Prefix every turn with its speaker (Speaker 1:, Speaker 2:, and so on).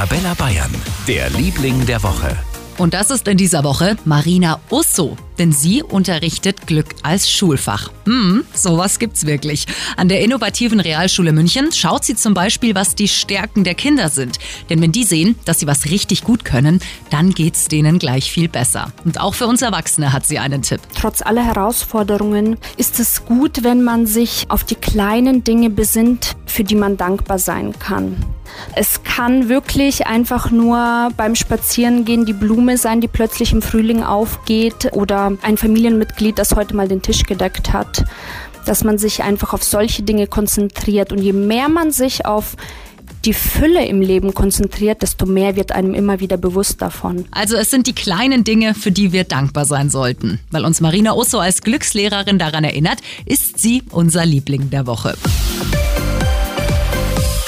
Speaker 1: Arabella Bayern, der Liebling der Woche.
Speaker 2: Und das ist in dieser Woche Marina Usso, denn sie unterrichtet Glück als Schulfach. Hm, sowas gibt's wirklich. An der innovativen Realschule München schaut sie zum Beispiel, was die Stärken der Kinder sind. Denn wenn die sehen, dass sie was richtig gut können, dann geht's denen gleich viel besser. Und auch für uns Erwachsene hat sie einen Tipp.
Speaker 3: Trotz aller Herausforderungen ist es gut, wenn man sich auf die kleinen Dinge besinnt, für die man dankbar sein kann. Es kann wirklich einfach nur beim Spazierengehen die Blume sein, die plötzlich im Frühling aufgeht oder ein Familienmitglied, das heute mal den Tisch gedeckt hat. Dass man sich einfach auf solche Dinge konzentriert. Und je mehr man sich auf die Fülle im Leben konzentriert, desto mehr wird einem immer wieder bewusst davon.
Speaker 2: Also es sind die kleinen Dinge, für die wir dankbar sein sollten. Weil uns Marina Osso als Glückslehrerin daran erinnert, ist sie unser Liebling der Woche.